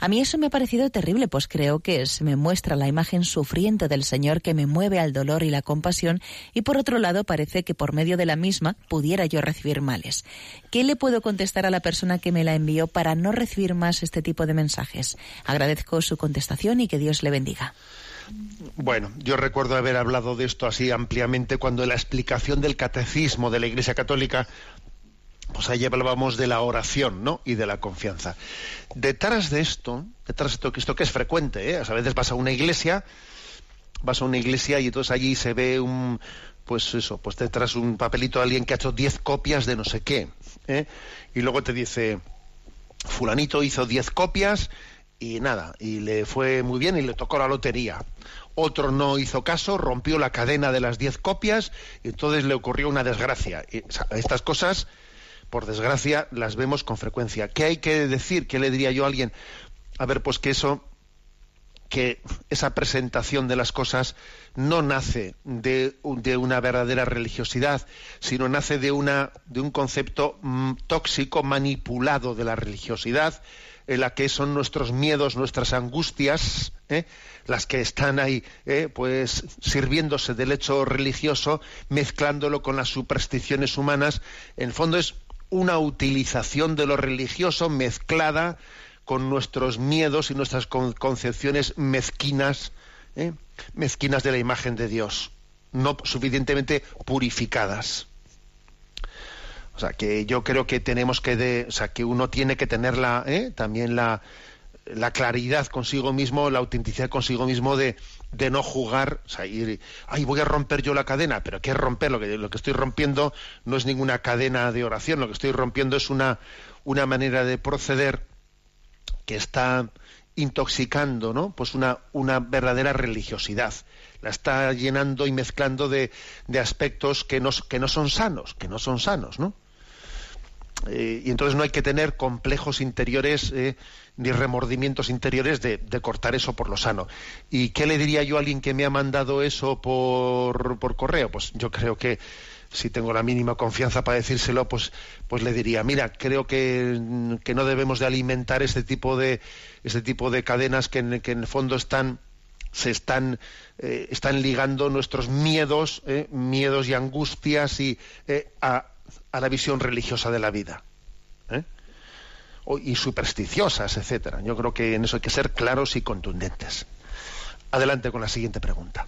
A mí eso me ha parecido terrible, pues creo que se me muestra la imagen sufriente del Señor que me mueve al dolor y la compasión, y por otro lado parece que por medio de la misma pudiera yo recibir males. ¿Qué le puedo contestar a la persona que me la envió para no recibir más este tipo de mensajes? Agradezco su contestación y que Dios le bendiga. Bueno, yo recuerdo haber hablado de esto así ampliamente cuando la explicación del catecismo de la Iglesia Católica pues ahí hablábamos de la oración, ¿no? Y de la confianza. Detrás de esto, detrás de esto, esto que es frecuente, ¿eh? A veces vas a una iglesia, vas a una iglesia y entonces allí se ve un, pues eso, pues detrás un papelito de alguien que ha hecho 10 copias de no sé qué, ¿eh? Y luego te dice, fulanito hizo 10 copias y nada, y le fue muy bien y le tocó la lotería. Otro no hizo caso, rompió la cadena de las 10 copias y entonces le ocurrió una desgracia. Estas cosas por desgracia, las vemos con frecuencia. ¿Qué hay que decir? ¿Qué le diría yo a alguien? A ver, pues que eso, que esa presentación de las cosas no nace de, una verdadera religiosidad, sino nace de, una, de un concepto mm, tóxico, manipulado de la religiosidad, en la que son nuestros miedos, nuestras angustias, ¿eh? las que están ahí, ¿eh? pues sirviéndose del hecho religioso, mezclándolo con las supersticiones humanas. En el fondo es una utilización de lo religioso mezclada con nuestros miedos y nuestras concepciones mezquinas, ¿eh? mezquinas de la imagen de Dios, no suficientemente purificadas. O sea, que yo creo que tenemos que, de, o sea, que uno tiene que tener la, ¿eh? también la claridad consigo mismo, la autenticidad consigo mismo de, de no jugar, ir, ay, voy a romper yo la cadena, pero ¿qué es romper? Lo que, lo que estoy rompiendo no es ninguna cadena de oración, lo que estoy rompiendo es una, una manera de proceder que está intoxicando, ¿no? Pues una, una verdadera religiosidad. La está llenando y mezclando de, de aspectos que no, que no son sanos, que no son sanos, ¿no? Eh, y entonces no hay que tener complejos interiores eh, ni remordimientos interiores de, cortar eso por lo sano. ¿Y qué le diría yo a alguien que me ha mandado eso por, por correo? Pues yo creo que si tengo la mínima confianza para decírselo, pues, pues le diría, mira, creo que, no debemos de alimentar este tipo de, este tipo de cadenas que en, que en el fondo están se están, eh, ligando nuestros miedos, miedos y angustias y, a, a la visión religiosa de la vida. Y supersticiosas, etcétera. Yo creo que en eso hay que ser claros y contundentes. Adelante con la siguiente pregunta.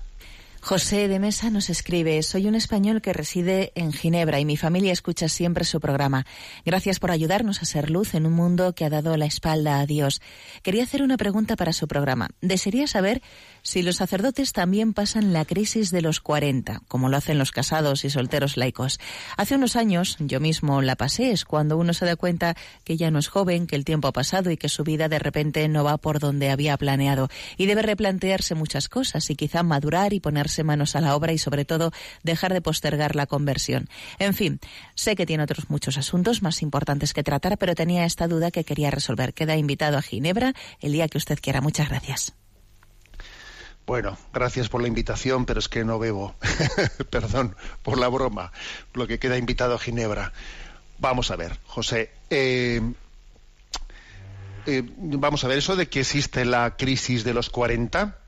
José de Mesa nos escribe, soy un español que reside en Ginebra y mi familia escucha siempre su programa. Gracias por ayudarnos a ser luz en un mundo que ha dado la espalda a Dios. Quería hacer una pregunta para su programa. Desearía saber si los sacerdotes también pasan la crisis de los 40, como lo hacen los casados y solteros laicos. Hace unos años yo mismo la pasé, es cuando uno se da cuenta que ya no es joven, que el tiempo ha pasado y que su vida de repente no va por donde había planeado y debe replantearse muchas cosas y quizá madurar y ponerse manos a la obra y sobre todo dejar de postergar la conversión. En fin, sé que tiene otros muchos asuntos más importantes que tratar, pero tenía esta duda que quería resolver. Queda invitado a Ginebra el día que usted quiera. Muchas gracias. Bueno, gracias por la invitación, pero es que no bebo. Perdón por la broma. Lo que queda invitado a Ginebra. Vamos a ver, José. Eh, eh, vamos a ver, eso de que existe la crisis de los 40,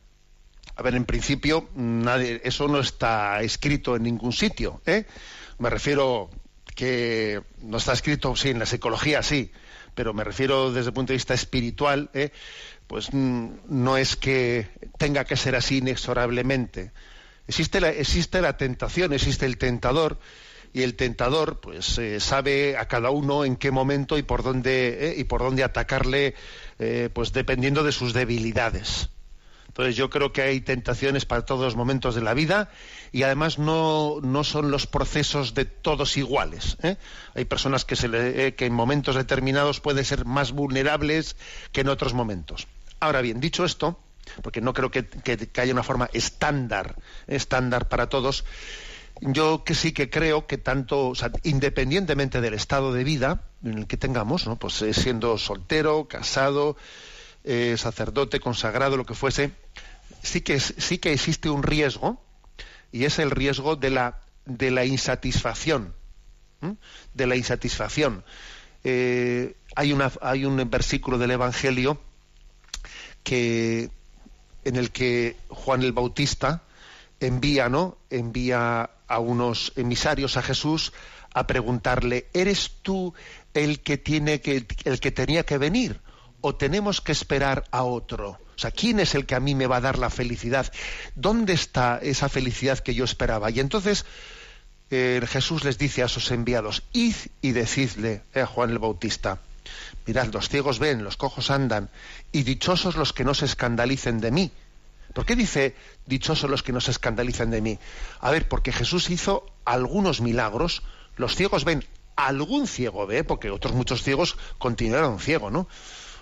a ver, en principio, nadie, eso no está escrito en ningún sitio. ¿eh? Me refiero que no está escrito, sí, en la psicología sí, pero me refiero desde el punto de vista espiritual, ¿eh? pues mm, no es que tenga que ser así inexorablemente. Existe la, tentación, existe el tentador, y el tentador pues eh, sabe a cada uno en qué momento y por dónde eh, y por dónde atacarle pues dependiendo de sus debilidades entonces yo creo que hay tentaciones para todos los momentos de la vida y además no, no son los procesos de todos iguales. ¿eh? Hay personas que, se le, eh, que en momentos determinados pueden ser más vulnerables que en otros momentos. Ahora bien, dicho esto, porque no creo que, haya una forma estándar, estándar para todos, yo que sí que creo que tanto, o sea, independientemente del estado de vida en el que tengamos, ¿no? pues eh, siendo soltero, casado, eh, sacerdote, consagrado, lo que fuese, sí que, sí que existe un riesgo, y es el riesgo de la, de la insatisfacción. De la insatisfacción. Eh, hay, una, hay un versículo del Evangelio que en el que Juan el Bautista envía, ¿no? Envía a unos emisarios a Jesús a preguntarle, ¿eres tú el que tiene que el que tenía que venir o tenemos que esperar a otro? O sea, ¿quién es el que a mí me va a dar la felicidad? ¿Dónde está esa felicidad que yo esperaba? Y entonces eh, Jesús les dice a sus enviados, id y decidle eh, a Juan el Bautista, mirad, los ciegos ven, los cojos andan, y dichosos los que no se escandalicen de mí. ¿Por qué dice dichosos los que no se escandalicen de mí? A ver, porque Jesús hizo algunos milagros, los ciegos ven, algún ciego ve, porque otros muchos ciegos continuaron ciegos, ¿no?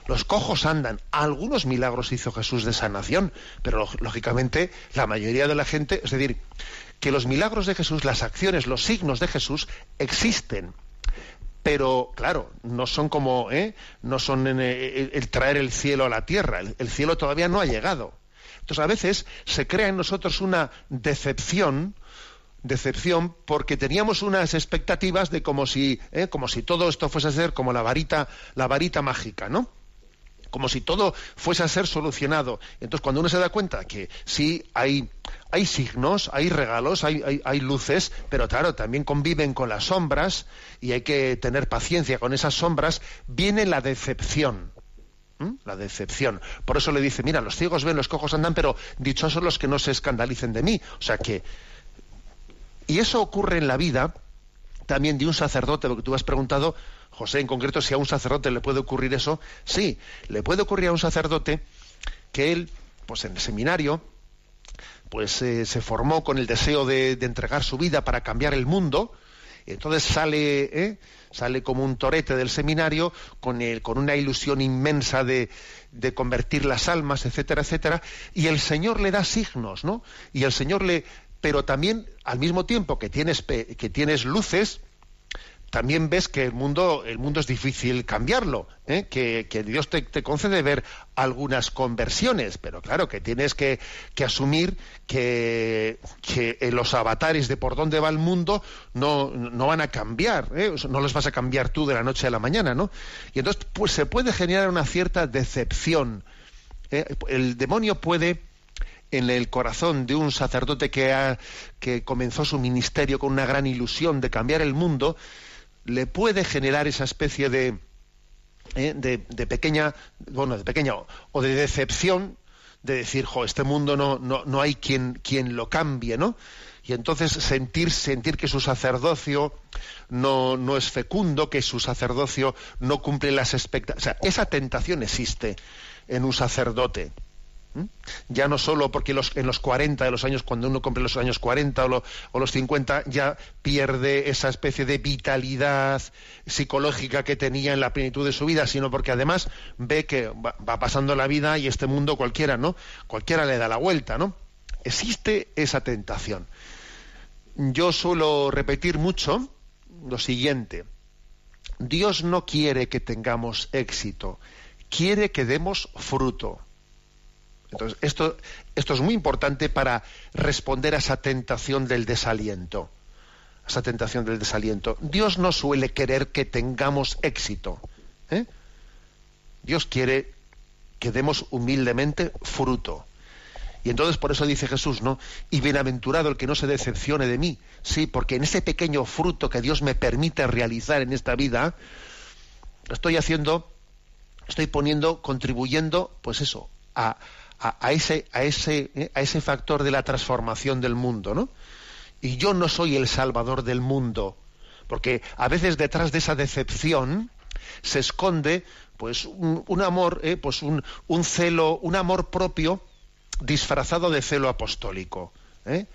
Los cojos andan. Algunos milagros hizo Jesús de sanación, pero lógicamente la mayoría de la gente, es decir, que los milagros de Jesús, las acciones, los signos de Jesús existen. Pero claro, no son como, ¿eh? no son en, eh, el traer el cielo a la tierra. El, el cielo todavía no ha llegado. Entonces a veces se crea en nosotros una decepción decepción porque teníamos unas expectativas de como si ¿eh? como si todo esto fuese a ser como la varita la varita mágica no como si todo fuese a ser solucionado entonces cuando uno se da cuenta que sí hay hay signos hay regalos hay, hay, luces pero claro también conviven con las sombras y hay que tener paciencia con esas sombras viene la decepción ¿Mm? la decepción. Por eso le dice, mira, los ciegos ven, los cojos andan, pero dichosos los que no se escandalicen de mí. O sea que y eso ocurre en la vida también de un sacerdote, porque tú has preguntado, José, en concreto, si a un sacerdote le puede ocurrir eso. Sí, le puede ocurrir a un sacerdote que él, pues en el seminario, pues eh, se formó con el deseo de, entregar su vida para cambiar el mundo. Y entonces sale, ¿eh? sale como un torete del seminario con, el, con una ilusión inmensa de, de convertir las almas, etcétera, etcétera. Y el Señor le da signos, ¿no? Y el Señor le, pero también al mismo tiempo que tienes, que tienes luces, también ves que el mundo, el mundo es difícil cambiarlo, ¿eh? que, Dios te, concede ver algunas conversiones, pero claro que tienes que, asumir que, que, los avatares de por dónde va el mundo no, no van a cambiar, ¿eh? no los vas a cambiar tú de la noche a la mañana, ¿no? Y entonces pues se puede generar una cierta decepción. ¿eh? El demonio puede en el corazón de un sacerdote que, ha, que comenzó su ministerio con una gran ilusión de cambiar el mundo, le puede generar esa especie de, eh, de, de, pequeña, bueno, de pequeña o de decepción de decir, jo, este mundo no, no, no hay quien, quien lo cambie, ¿no? Y entonces sentir, sentir que su sacerdocio no, no es fecundo, que su sacerdocio no cumple las expectativas. Esa tentación existe en un sacerdote. Ya no solo porque en los 40 de los años, cuando uno cumple los años 40 o, lo, o, los 50, ya pierde esa especie de vitalidad psicológica que tenía en la plenitud de su vida, sino porque además ve que va, va pasando la vida y este mundo cualquiera, ¿no? Cualquiera le da la vuelta, ¿no? Existe esa tentación. Yo suelo repetir mucho lo siguiente. Dios no quiere que tengamos éxito, quiere que demos fruto. Entonces, esto, esto es muy importante para responder a esa tentación del desaliento. Esa tentación del desaliento. Dios no suele querer que tengamos éxito. ¿eh? Dios quiere que demos humildemente fruto. Y entonces por eso dice Jesús, ¿no? Y bienaventurado el que no se decepcione de mí. Sí, porque en ese pequeño fruto que Dios me permite realizar en esta vida, estoy haciendo, estoy poniendo, contribuyendo, pues eso, a, a, ese, a, ese, eh, a ese factor de la transformación del mundo, ¿no? Y yo no soy el salvador del mundo, porque a veces detrás de esa decepción se esconde pues un, un amor, eh, pues un, un, celo, un amor propio disfrazado de celo apostólico. ¿eh?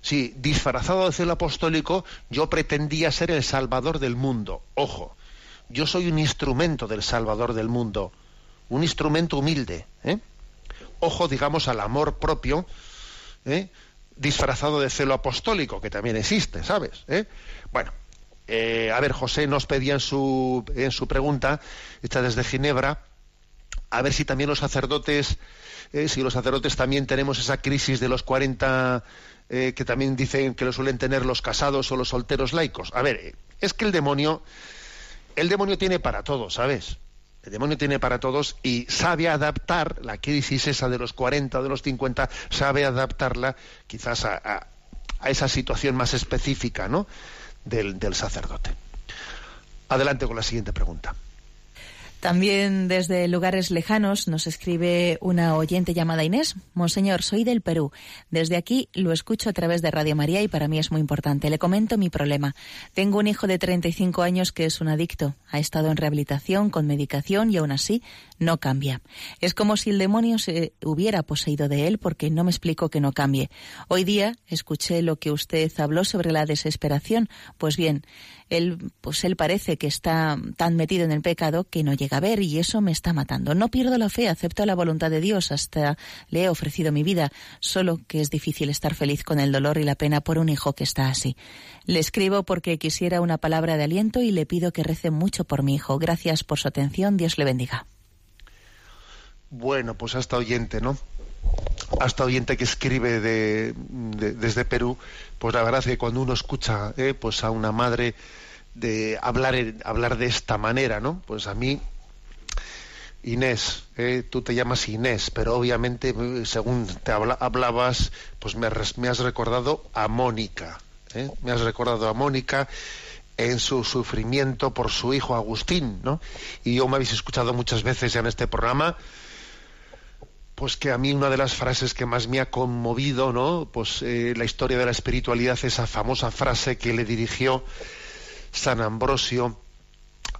Sí, disfrazado de celo apostólico, yo pretendía ser el salvador del mundo. Ojo, yo soy un instrumento del salvador del mundo, un instrumento humilde. ¿eh? Ojo, digamos, al amor propio, ¿eh? disfrazado de celo apostólico, que también existe, ¿sabes? ¿Eh? Bueno, eh, a ver, José nos pedía en su, en su pregunta, esta desde Ginebra, a ver si también los sacerdotes, eh, si los sacerdotes también tenemos esa crisis de los 40 eh, que también dicen que lo suelen tener los casados o los solteros laicos. A ver, es que el demonio, el demonio tiene para todo, ¿sabes? El demonio tiene para todos y sabe adaptar la crisis esa de los 40 o de los 50, sabe adaptarla quizás a, esa situación más específica ¿no? del sacerdote. Adelante con la siguiente pregunta. También desde lugares lejanos nos escribe una oyente llamada Inés. Monseñor, soy del Perú. Desde aquí lo escucho a través de Radio María y para mí es muy importante. Le comento mi problema. Tengo un hijo de 35 años que es un adicto. Ha estado en rehabilitación con medicación y aún así no cambia. Es como si el demonio se hubiera poseído de él porque no me explico que no cambie. Hoy día escuché lo que usted habló sobre la desesperación. Pues bien, él, pues él parece que está tan metido en el pecado que no llega a ver y eso me está matando. No pierdo la fe, acepto la voluntad de Dios, hasta le he ofrecido mi vida, solo que es difícil estar feliz con el dolor y la pena por un hijo que está así. Le escribo porque quisiera una palabra de aliento y le pido que rece mucho por mi hijo. Gracias por su atención, Dios le bendiga. Bueno, pues hasta oyente, ¿no? Hasta oyente que escribe de, de- desde Perú, pues la verdad es que cuando uno escucha eh, pues a una madre de hablar, hablar de esta manera, ¿no? Pues a mí, Inés, eh, tú te llamas Inés, pero obviamente eh, según te habla- hablabas, pues me, me has recordado a Mónica, ¿eh? me has recordado a Mónica en su sufrimiento por su hijo Agustín, ¿no? Y yo me habéis escuchado muchas veces ya en este programa, pues que a mí una de las frases que más me ha conmovido, ¿no? Pues eh, la historia de la espiritualidad, esa famosa frase que le dirigió San Ambrosio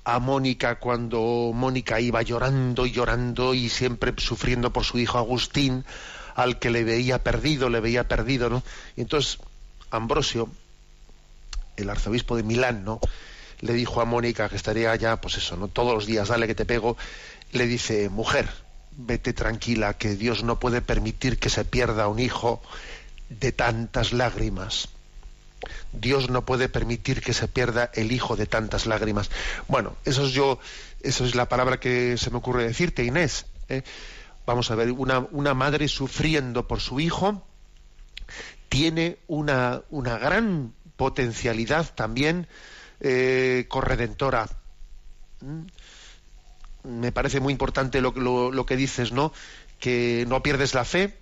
a Mónica cuando Mónica iba llorando y llorando y siempre sufriendo por su hijo Agustín, al que le veía perdido, le veía perdido, ¿no? Y entonces Ambrosio, el arzobispo de Milán, ¿no? Le dijo a Mónica que estaría ya, pues eso, ¿no? Todos los días, dale que te pego, le dice, mujer, vete tranquila, que Dios no puede permitir que se pierda un hijo de tantas lágrimas. Dios no puede permitir que se pierda el hijo de tantas lágrimas. Bueno, eso es yo, eso es la palabra que se me ocurre decirte, Inés. ¿eh? Vamos a ver, una, una madre sufriendo por su hijo tiene una, una gran potencialidad también eh, corredentora. ¿Mm? Me parece muy importante lo, lo- lo que dices, ¿no? Que no pierdes la fe,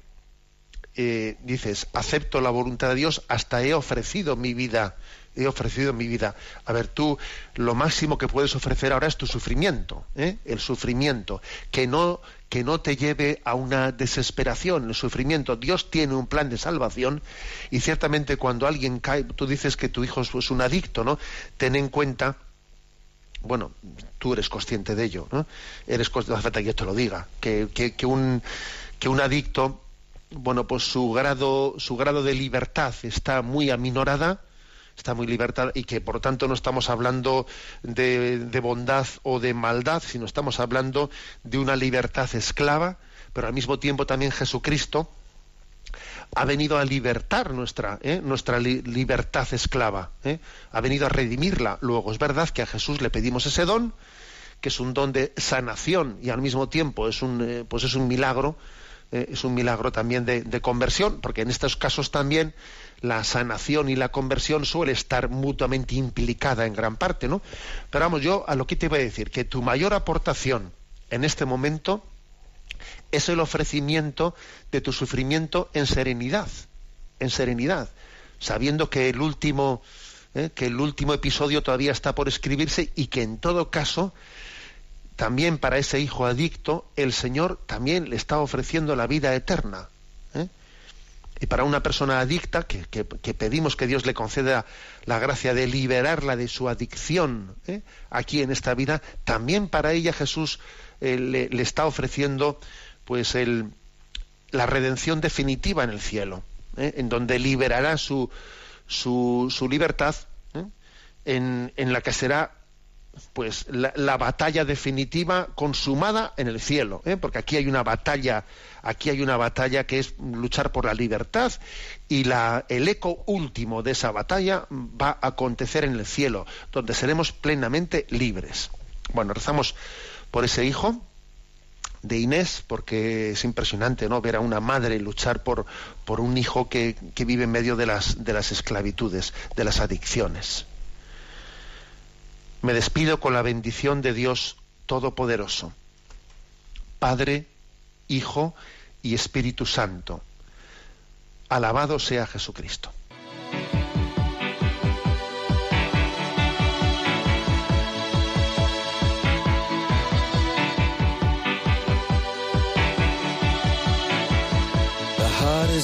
eh, dices, acepto la voluntad de Dios, hasta he ofrecido mi vida, he ofrecido mi vida. A ver, tú lo máximo que puedes ofrecer ahora es tu sufrimiento, ¿eh? el sufrimiento, que no, que no te lleve a una desesperación, el sufrimiento. Dios tiene un plan de salvación y ciertamente cuando alguien cae, tú dices que tu hijo es un adicto, ¿no? Ten en cuenta bueno, tú eres consciente de ello, ¿no? Eres no hace falta que yo te lo diga, que, que- que un, que un adicto, bueno, pues su grado, su grado de libertad está muy aminorada, está muy libertad y que por tanto no estamos hablando de bondad o de maldad, sino estamos hablando de una libertad esclava, pero al mismo tiempo también Jesucristo ha venido a libertar nuestra, ¿eh? nuestra li- libertad esclava, ¿eh? ha venido a redimirla. Luego es verdad que a Jesús le pedimos ese don, que es un don de sanación y al mismo tiempo es un, eh, pues es un milagro, eh, es un milagro también de, de conversión, porque en estos casos también la sanación y la conversión suele estar mutuamente implicada en gran parte, ¿no? Pero vamos, yo a lo que te iba a decir, que tu mayor aportación en este momento es el ofrecimiento de tu sufrimiento en serenidad, en serenidad, sabiendo que el último, ¿eh? que el último episodio todavía está por escribirse y que en todo caso también para ese hijo adicto el Señor también le está ofreciendo la vida eterna. ¿eh? Y para una persona adicta, que, que- pedimos que Dios le conceda la gracia de liberarla de su adicción ¿eh? aquí en esta vida, también para ella Jesús le está ofreciendo pues el, la redención definitiva en el cielo, ¿eh? en donde liberará su, su, su libertad, ¿eh? en, en la que será pues la, la batalla definitiva consumada en el cielo, ¿eh? porque aquí hay una batalla, aquí hay una batalla que es luchar por la libertad y la, el eco último de esa batalla va a acontecer en el cielo, donde seremos plenamente libres. Bueno, rezamos por ese hijo de Inés, porque es impresionante ¿no? ver a una madre luchar por, por un hijo que, que vive en medio de las, de las esclavitudes, de las adicciones. Me despido con la bendición de Dios Todopoderoso, Padre, Hijo y Espíritu Santo. Alabado sea Jesucristo.